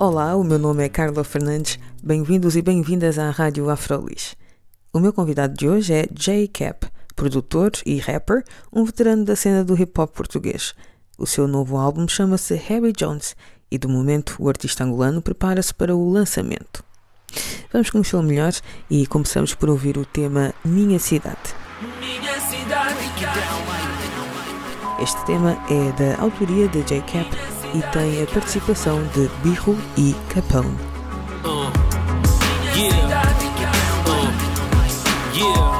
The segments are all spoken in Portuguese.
Olá, o meu nome é Carla Fernandes. Bem-vindos e bem-vindas à Rádio Afrolis. O meu convidado de hoje é Jay Cap, produtor e rapper, um veterano da cena do hip hop português. O seu novo álbum chama-se Harry Jones e, do momento, o artista angolano prepara-se para o lançamento. Vamos conhecê-lo melhor e começamos por ouvir o tema Minha Cidade. Minha cidade Este tema é da autoria de J. Cap e tem a participação de Birro e Capone. Uh, yeah. Uh, yeah.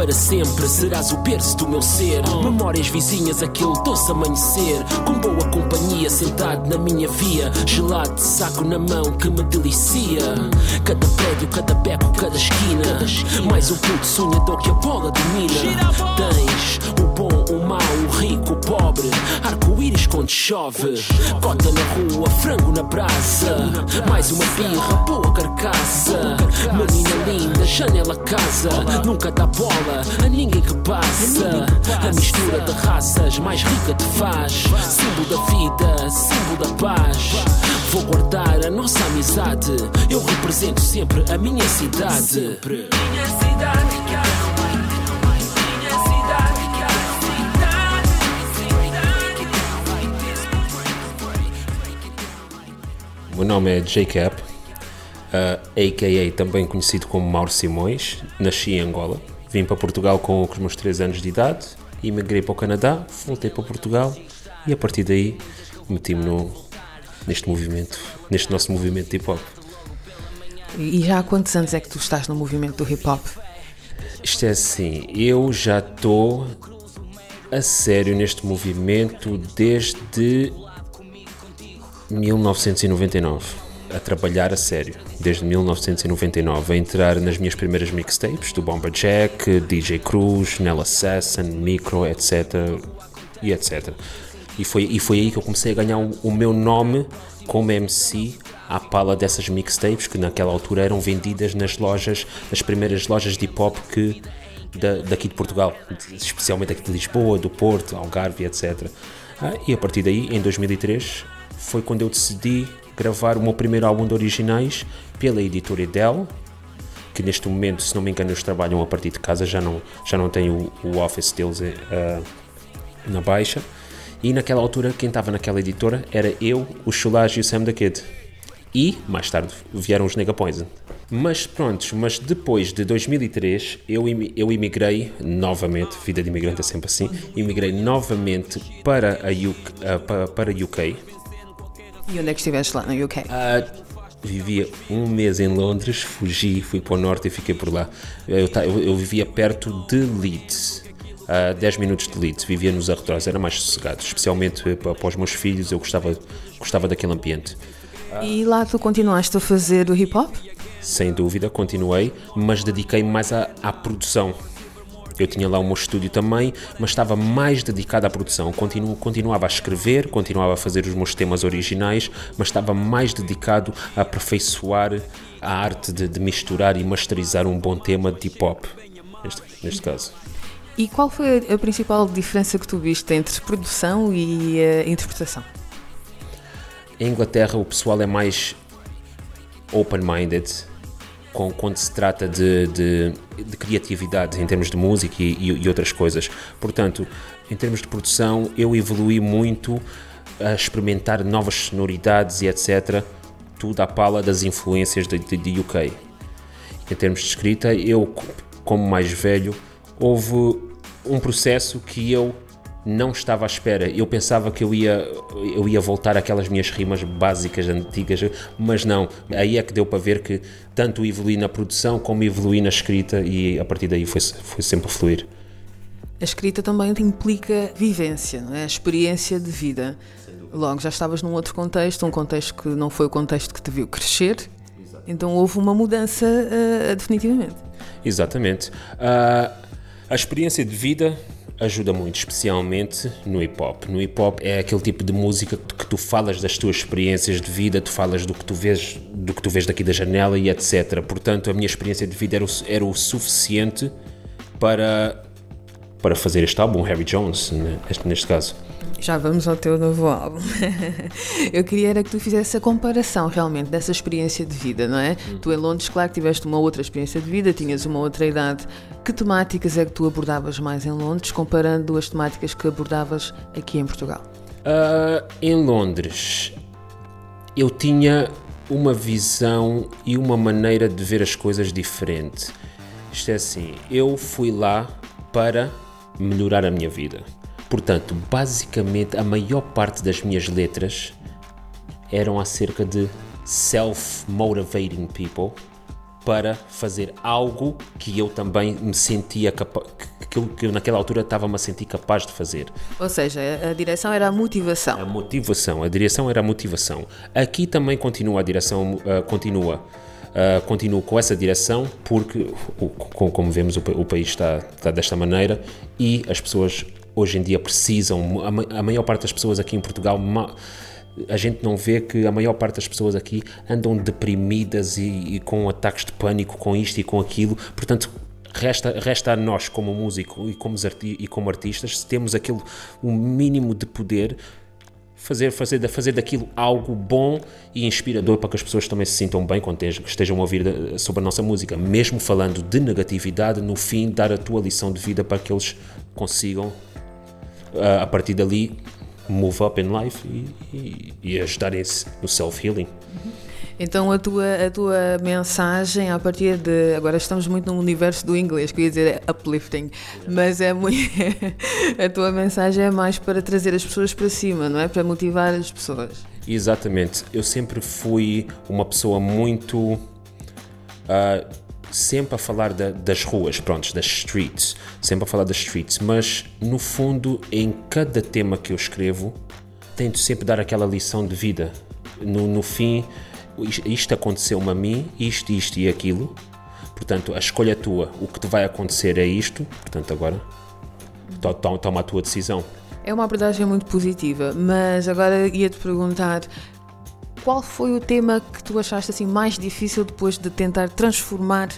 Para sempre serás o berço do meu ser. Memórias vizinhas, aquele doce amanhecer. Com boa companhia, sentado na minha via. Gelado de saco na mão que me delicia. Cada prédio, cada beco, cada esquina. Mais um puto sonhador que a bola domina. Tens o bom, o mau, o rico, o pobre. Quando chove. Cota na rua, frango na brasa. Mais uma birra, boa carcaça. Menina linda, janela casa. Nunca dá bola a ninguém que passa. A mistura de raças mais rica te faz. Símbolo da vida, símbolo da paz. Vou guardar a nossa amizade. Eu represento sempre a minha cidade. Minha cidade. O meu nome é J-Cap, uh, a.k.a. também conhecido como Mauro Simões. Nasci em Angola, vim para Portugal com os meus 3 anos de idade, emigrei para o Canadá, voltei para Portugal e a partir daí meti-me no, neste movimento, neste nosso movimento de hip hop. E já há quantos anos é que tu estás no movimento do hip hop? Isto é assim, eu já estou a sério neste movimento desde 1999 a trabalhar a sério, desde 1999, a entrar nas minhas primeiras mixtapes do Bomba Jack, DJ Cruz, Nella Assassin, Micro, etc. e etc. E foi, e foi aí que eu comecei a ganhar o, o meu nome como MC à pala dessas mixtapes que naquela altura eram vendidas nas lojas, nas primeiras lojas de hip hop que da, daqui de Portugal, especialmente aqui de Lisboa, do Porto, Algarve, etc. Ah, e a partir daí, em 2003, foi quando eu decidi gravar o meu primeiro álbum de originais pela editora Dell, que neste momento, se não me engano, eles trabalham a partir de casa, já não, já não tem o, o office deles uh, na baixa. E naquela altura, quem estava naquela editora era eu, o Chulage e o Sam da Kid. E, mais tarde, vieram os Negapoison. Mas pronto, mas depois de 2003 eu, eu imigrei novamente, vida de imigrante é sempre assim, imigrei novamente para a UK, uh, para UK e onde é que estiveste lá no UK? Uh, vivia um mês em Londres, fugi, fui para o norte e fiquei por lá. Eu, eu, eu vivia perto de Leeds, a uh, 10 minutos de Leeds, vivia nos arredores, era mais sossegado, especialmente para, para os meus filhos, eu gostava, gostava daquele ambiente. Uh, e lá tu continuaste a fazer o hip hop? Sem dúvida, continuei, mas dediquei mais à, à produção eu tinha lá o meu estúdio também, mas estava mais dedicado à produção. Continuo, continuava a escrever, continuava a fazer os meus temas originais, mas estava mais dedicado a aperfeiçoar a arte de, de misturar e masterizar um bom tema de hip hop, neste, neste caso. E qual foi a principal diferença que tu viste entre produção e uh, interpretação? Em Inglaterra o pessoal é mais open-minded, com, quando se trata de, de, de, criatividade em termos de música e, e, e, outras coisas. Portanto, em termos de produção, eu evolui muito a experimentar novas sonoridades e etc. Tudo à pala das influências de, de, de UK. Em termos de escrita, eu, como mais velho, houve um processo que eu não estava à espera. Eu pensava que eu ia, eu ia voltar àquelas minhas rimas básicas antigas, mas não. Aí é que deu para ver que tanto evolui na produção como evolui na escrita e a partir daí foi, foi sempre a fluir. A escrita também implica vivência, não é? A experiência de vida. Logo, já estavas num outro contexto, um contexto que não foi o contexto que te viu crescer, então houve uma mudança uh, definitivamente. Exatamente. Uh, a experiência de vida ajuda muito, especialmente no hip hop. No hip hop é aquele tipo de música que tu falas das tuas experiências de vida, tu falas do que tu vês, do que tu vês daqui da janela e etc. Portanto, a minha experiência de vida era o, era o suficiente para para fazer este álbum, Harry Jones, neste, neste caso. Já vamos ao teu novo álbum. Eu queria era que tu fizesse a comparação realmente dessa experiência de vida, não é? Hum. Tu em Londres, claro que tiveste uma outra experiência de vida, tinhas uma outra idade. Que temáticas é que tu abordavas mais em Londres, comparando as temáticas que abordavas aqui em Portugal? Uh, em Londres, eu tinha uma visão e uma maneira de ver as coisas diferente. Isto é assim, eu fui lá para melhorar a minha vida. Portanto, basicamente, a maior parte das minhas letras eram acerca de self-motivating people para fazer algo que eu também me sentia capaz, que eu, que eu naquela altura estava-me a sentir capaz de fazer. Ou seja, a direção era a motivação. A motivação, a direção era a motivação. Aqui também continua a direção, uh, continua uh, continuo com essa direção porque, como vemos, o, o país está, está, desta maneira e as pessoas hoje em dia precisam, a, maior parte das pessoas aqui em Portugal a gente não vê que a maior parte das pessoas aqui andam deprimidas e, e, com ataques de pânico com isto e com aquilo. Portanto, resta, resta a nós, como músico e como, e como artistas, se temos aquele um mínimo de poder, fazer, fazer, fazer daquilo algo bom e inspirador para que as pessoas também se sintam bem quando estejam a ouvir eh, sobre a nossa música. Mesmo falando de negatividade, no fim, dar a tua lição de vida para que eles consigam, a partir dali, move up in life e, e, e ajudarem-se no self-healing. Então a tua, a tua mensagem a partir de. Agora estamos muito no universo do inglês, que eu ia dizer uplifting, mas é muito. a tua mensagem é mais para trazer as pessoas para cima, não é? Para motivar as pessoas. Exatamente. Eu sempre fui uma pessoa muito. Uh, sempre a falar da, das ruas, pronto, das streets, sempre a falar das streets, mas no fundo, em cada tema que eu escrevo, tento sempre dar aquela lição de vida. No, no fim, isto aconteceu-me a mim, isto, isto e aquilo. Portanto, a escolha é tua. O que te vai acontecer é isto. Portanto, agora to, toma a tua decisão. É uma abordagem muito positiva, mas agora ia-te perguntar qual foi o tema que tu achaste assim mais difícil depois de tentar transformar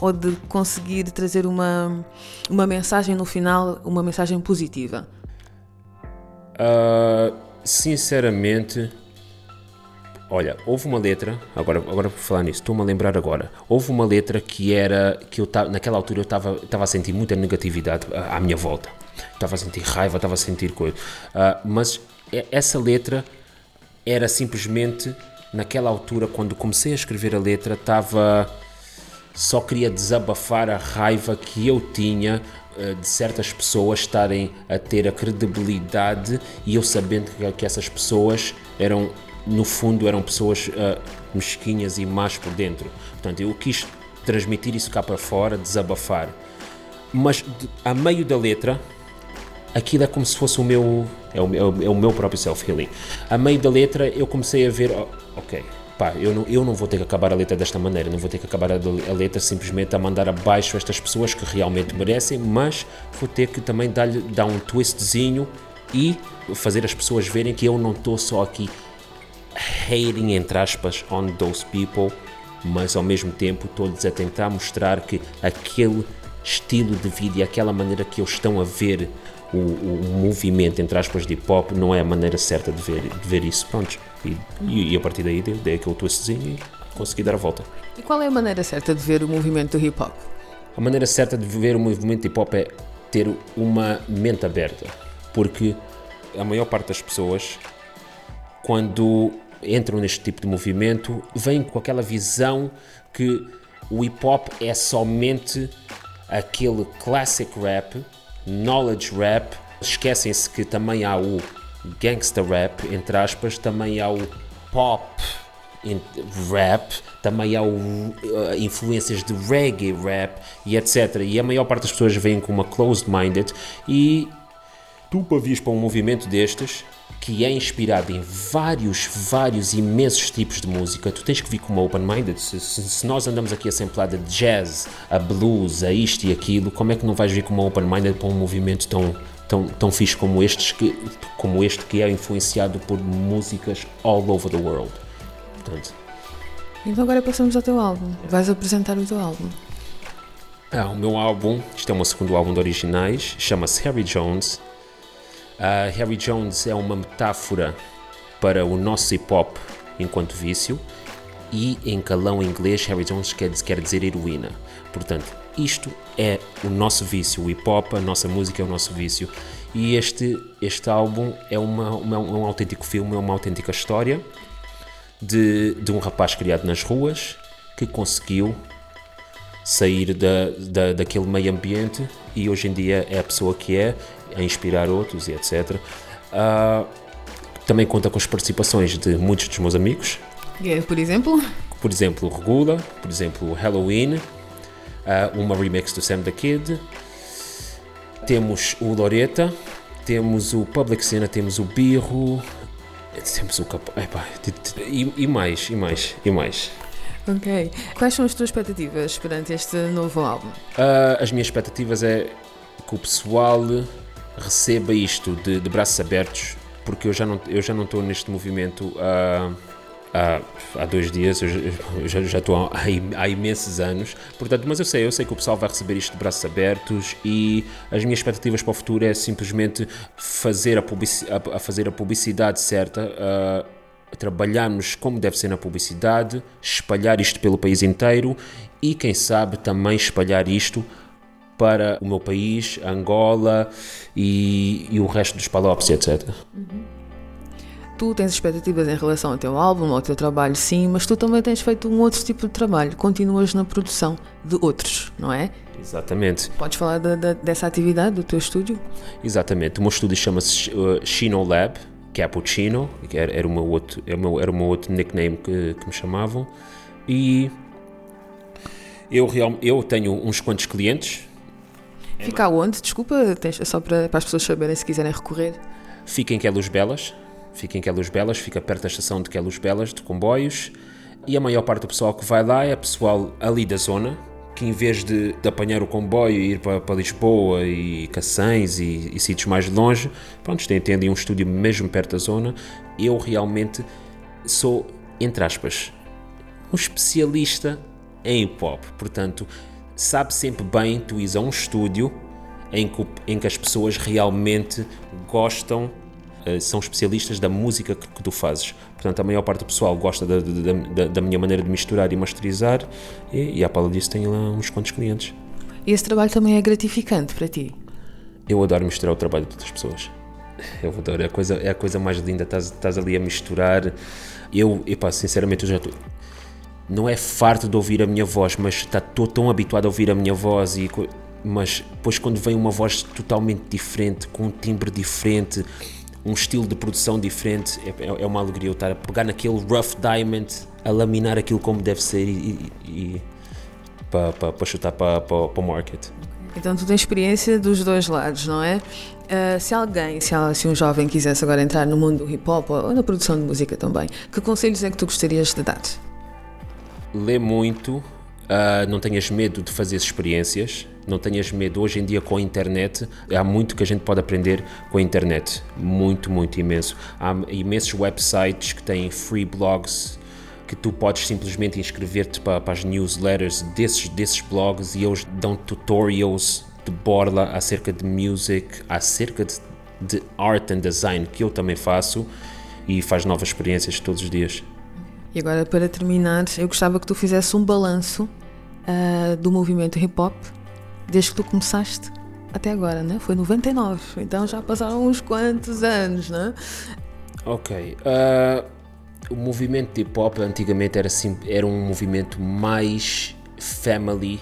ou de conseguir trazer uma, uma mensagem no final, uma mensagem positiva? Uh, sinceramente, Olha, houve uma letra, agora, agora por falar nisso, estou-me a lembrar agora. Houve uma letra que era, que eu naquela altura eu estava a sentir muita negatividade à, minha volta. Estava a sentir raiva, estava a sentir coisa. Uh, mas essa letra era simplesmente, naquela altura, quando comecei a escrever a letra, estava. Só queria desabafar a raiva que eu tinha uh, de certas pessoas estarem a ter a credibilidade e eu sabendo que, essas pessoas eram no fundo eram pessoas uh, mesquinhas e más por dentro. Portanto, eu quis transmitir isso cá para fora, desabafar. Mas a meio da letra, aquilo é como se fosse o meu. É o, é o meu próprio self-healing. A meio da letra, eu comecei a ver, oh, ok, pá, eu não, eu não vou ter que acabar a letra desta maneira, não vou ter que acabar a, a letra simplesmente a mandar abaixo estas pessoas que realmente merecem, mas vou ter que também dar, dar um twistzinho e fazer as pessoas verem que eu não estou só aqui hating, entre aspas, on those people, mas ao mesmo tempo estou-lhes a tentar mostrar que aquele estilo de vida e aquela maneira que eles estão a ver o, o movimento, entre aspas, de hip hop, não é a maneira certa de ver, de ver isso. Pronto. E, e, e a partir daí dei, dei aquele twistzinho e consegui dar a volta. E qual é a maneira certa de ver o movimento do hip hop? A maneira certa de ver o movimento hip hop é ter uma mente aberta, porque a maior parte das pessoas, quando entram neste tipo de movimento vêm com aquela visão que o hip hop é somente aquele classic rap, knowledge rap. Esquecem-se que também há o gangster rap, entre aspas, também há o pop, rap, também há o, uh, influências de reggae rap e etc. E a maior parte das pessoas vêm com uma closed-minded e tu para para um movimento destes que é inspirado em vários, vários imensos tipos de música, tu tens que vir com uma open-minded. Se, se, se, nós andamos aqui a samplar de jazz, a blues, a isto e aquilo, como é que não vais vir com uma open-minded para um movimento tão, tão, tão fixe como, estes que, como este que é influenciado por músicas all over the world? Portanto, então agora passamos ao teu álbum. Vais apresentar o teu álbum. Ah, o meu álbum, isto é o meu segundo álbum de originais, chama-se Harry Jones Uh, Harry Jones é uma metáfora para o nosso hip hop enquanto vício e em calão inglês Harry Jones quer, quer dizer heroína. Portanto, isto é o nosso vício, o hip hop, a nossa música é o nosso vício. E este, este álbum é uma, uma, um autêntico filme, é uma autêntica história de, de um rapaz criado nas ruas que conseguiu sair da, da, daquele meio ambiente e hoje em dia é a pessoa que é a inspirar outros e etc. Uh, ah, também conta com as participações de muitos dos meus amigos. Yeah, por exemplo? Por exemplo, Regula, por exemplo, Halloween, uh, uma remix do Sam the Kid. Temos o Loreta, temos o Public Cena, temos o Birro, temos o Capo. E, e mais, e mais, e mais. Ok. Quais são as tuas expectativas perante este novo álbum? Uh, as minhas expectativas é que o pessoal receba isto de, de braços abertos, porque eu já não eu já não estou neste movimento há, há, há dois dias, eu já, já estou há, há, imensos anos, portanto, mas eu sei, eu sei que o pessoal vai receber isto de braços abertos e as minhas expectativas para o futuro é simplesmente fazer a, publici a, a fazer a publicidade certa. Uh, trabalharmos como deve ser na publicidade, espalhar isto pelo país inteiro e, quem sabe, também espalhar isto para o meu país, Angola e, e o resto dos palopes, etc. Uhum. Tu tens expectativas em relação ao teu álbum, ao teu trabalho, sim, mas tu também tens feito um outro tipo de trabalho, continuas na produção de outros, não é? Exatamente. Podes falar da, da, dessa atividade do teu estúdio? Exatamente. O meu estúdio chama-se uh, Chino Lab, Cappuccino, que era, era, o meu outro, era, o meu, era o meu outro nickname que, que me chamavam. E eu, real, eu tenho uns quantos clientes, Fica onde? Desculpa, tens, só para, para as pessoas saberem se quiserem recorrer. Fica em Queluz Belas, fica em Queluz Belas, fica perto da estação de Queluz Belas, de comboios. E a maior parte do pessoal que vai lá é pessoal ali da zona, que em vez de, de apanhar o comboio e ir para, para Lisboa e Cacães e, e sítios mais longe, pronto, têm, têm um estúdio mesmo perto da zona. Eu realmente sou, entre aspas, um especialista em hip hop. Portanto, sabe sempre bem tu ires a um estúdio em que, em que as pessoas realmente gostam, uh, são especialistas da música que, tu fazes. Portanto, a maior parte do pessoal gosta da, da, da minha maneira de misturar e masterizar, e, e à pala disso tenho lá uns quantos clientes. E esse trabalho também é gratificante para ti? Eu adoro misturar o trabalho de outras pessoas. Eu adoro, é a coisa, é a coisa mais linda, estás, estás ali a misturar. Eu, epá, sinceramente, eu já não é farto de ouvir a minha voz, mas estou tão habituado a ouvir a minha voz e mas depois quando vem uma voz totalmente diferente, com um timbre diferente, um estilo de produção diferente, é, é, é uma alegria eu estar a pegar naquele rough diamond, a laminar aquilo como deve ser e, e, e para, para, para chutar para, para o market. Então tu tens experiência dos dois lados, não é? Uh, se alguém, se, se, um jovem quisesse agora entrar no mundo do hip hop ou na produção de música também, que conselhos é que tu gostarias de dar? Lê muito, uh, não tenhas medo de fazer experiências, não tenhas medo. Hoje em dia, com a internet, há muito que a gente pode aprender com a internet. Muito, muito imenso. Há imensos websites que têm free blogs que tu podes simplesmente inscrever-te para, para, as newsletters desses, desses blogs e eles dão tutorials de borla acerca de music, acerca de, de art and design, que eu também faço e faz novas experiências todos os dias. E agora, para terminar, eu gostava que tu fizesse um balanço uh, do movimento hip hop desde que tu começaste até agora, né? Foi 99, então já passaram uns quantos anos, né? Ok. Uh, o movimento de hip hop antigamente era, sim, era um movimento mais family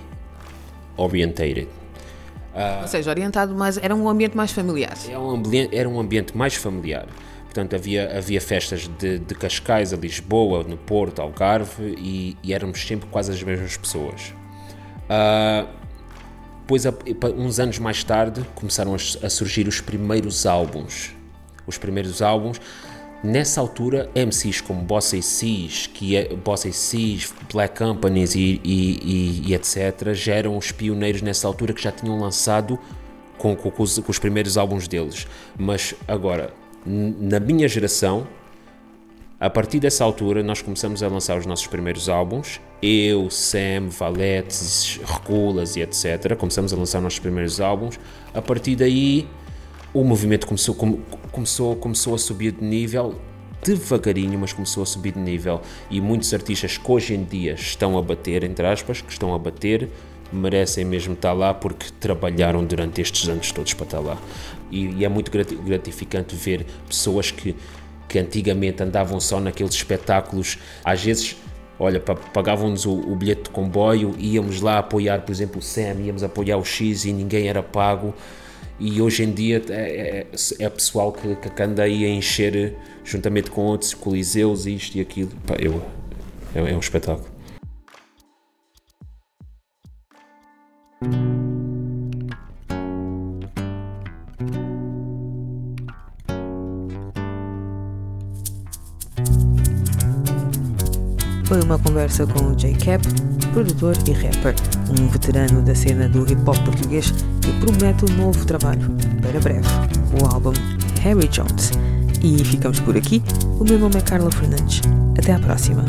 orientated. Uh, Ou seja, orientado mais. Era um ambiente mais familiar. Era um ambiente, era um ambiente mais familiar Portanto, havia, havia festas de, de Cascais a Lisboa, no Porto, Algarve, e, e éramos sempre quase as mesmas pessoas. Uh, depois, uns anos mais tarde, começaram a surgir os primeiros álbuns. Os primeiros álbuns. Nessa altura, MCs como Bossa Cis, que é, Bossa Cis, Black Companies e, e, e, e, etc., já eram os pioneiros nessa altura que já tinham lançado com, com, com, os, com os primeiros álbuns deles. Mas agora, na minha geração, a partir dessa altura, nós começamos a lançar os nossos primeiros álbuns. Eu, Sam, Valete, Regulas e etc. Começamos a lançar os nossos primeiros álbuns. A partir daí, o movimento começou, começou, começou a subir de nível, devagarinho, mas começou a subir de nível. E muitos artistas que hoje em dia estão a bater, entre aspas, que estão a bater, merecem mesmo estar lá porque trabalharam durante estes anos todos para estar lá. E, e é muito gratificante ver pessoas que, que antigamente andavam só naqueles espetáculos, às vezes olha, pagavam-nos o, o, bilhete de comboio, íamos lá apoiar, por exemplo, o Sam, íamos apoiar o X e ninguém era pago. E hoje em dia é, é, é pessoal que, que anda aí a encher, juntamente com outros, coliseus, isto e aquilo. Pá, eu, é, é um espetáculo. Foi uma conversa com o J-Cap, produtor e rapper, um veterano da cena do hip hop português que promete um novo trabalho para breve, o álbum Harry Jones. E ficamos por aqui. O meu nome é Carla Fernandes. Até à próxima.